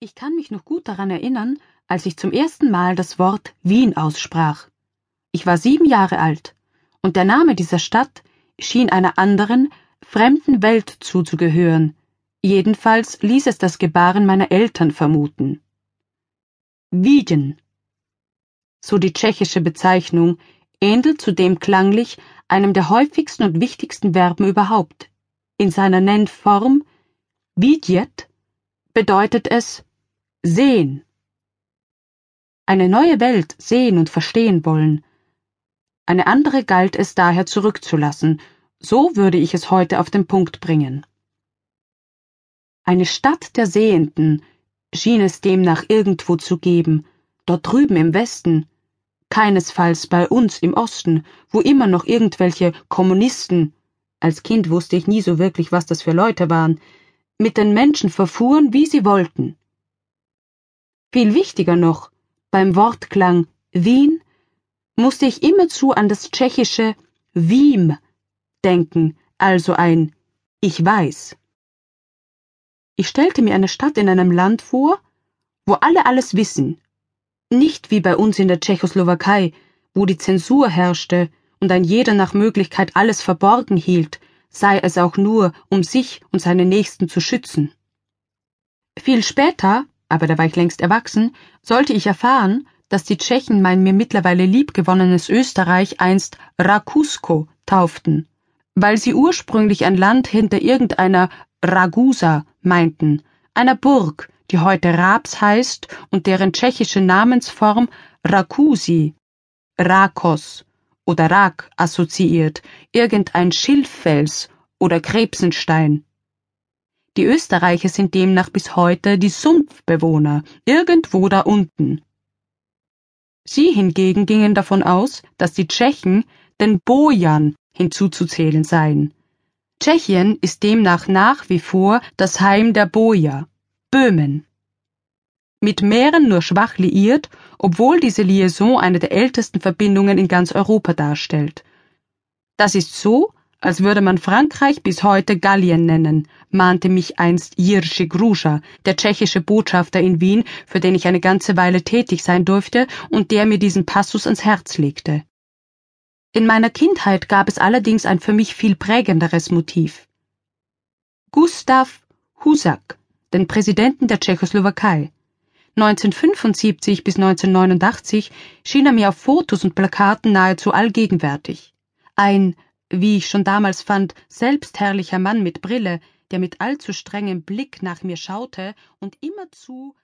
Ich kann mich noch gut daran erinnern, als ich zum ersten Mal das Wort Wien aussprach. Ich war sieben Jahre alt, und der Name dieser Stadt schien einer anderen, fremden Welt zuzugehören, jedenfalls ließ es das Gebaren meiner Eltern vermuten. Wiegen, so die tschechische Bezeichnung, ähnelt zudem klanglich einem der häufigsten und wichtigsten Verben überhaupt. In seiner Nennform vidjet bedeutet es sehen. Eine neue Welt sehen und verstehen wollen. Eine andere galt es daher zurückzulassen, so würde ich es heute auf den Punkt bringen. Eine Stadt der Sehenden schien es demnach irgendwo zu geben, dort drüben im Westen, keinesfalls bei uns im Osten, wo immer noch irgendwelche Kommunisten, als Kind wusste ich nie so wirklich, was das für Leute waren, mit den Menschen verfuhren, wie sie wollten. Viel wichtiger noch, beim Wortklang Wien musste ich immerzu an das tschechische Wiem denken, also ein Ich weiß. Ich stellte mir eine Stadt in einem Land vor, wo alle alles wissen, nicht wie bei uns in der Tschechoslowakei, wo die Zensur herrschte und ein jeder nach Möglichkeit alles verborgen hielt, sei es auch nur, um sich und seine Nächsten zu schützen. Viel später, aber da war ich längst erwachsen, sollte ich erfahren, dass die Tschechen mein mir mittlerweile liebgewonnenes Österreich einst Rakusko tauften, weil sie ursprünglich ein Land hinter irgendeiner Ragusa meinten, einer Burg, die heute Raps heißt und deren tschechische Namensform Rakusi, Rakos oder Rak assoziiert, irgendein Schilffels oder Krebsenstein. Die Österreicher sind demnach bis heute die Sumpfbewohner, irgendwo da unten. Sie hingegen gingen davon aus, dass die Tschechen den Bojan hinzuzuzählen seien. Tschechien ist demnach nach wie vor das Heim der Boja, Böhmen. Mit Mähren nur schwach liiert, obwohl diese Liaison eine der ältesten Verbindungen in ganz Europa darstellt. Das ist so, als würde man Frankreich bis heute Gallien nennen, mahnte mich einst Jirschi Gruscha, der tschechische Botschafter in Wien, für den ich eine ganze Weile tätig sein durfte und der mir diesen Passus ans Herz legte. In meiner Kindheit gab es allerdings ein für mich viel prägenderes Motiv. Gustav Husak, den Präsidenten der Tschechoslowakei. 1975 bis 1989 schien er mir auf Fotos und Plakaten nahezu allgegenwärtig. Ein wie ich schon damals fand, selbstherrlicher Mann mit Brille, der mit allzu strengem Blick nach mir schaute und immerzu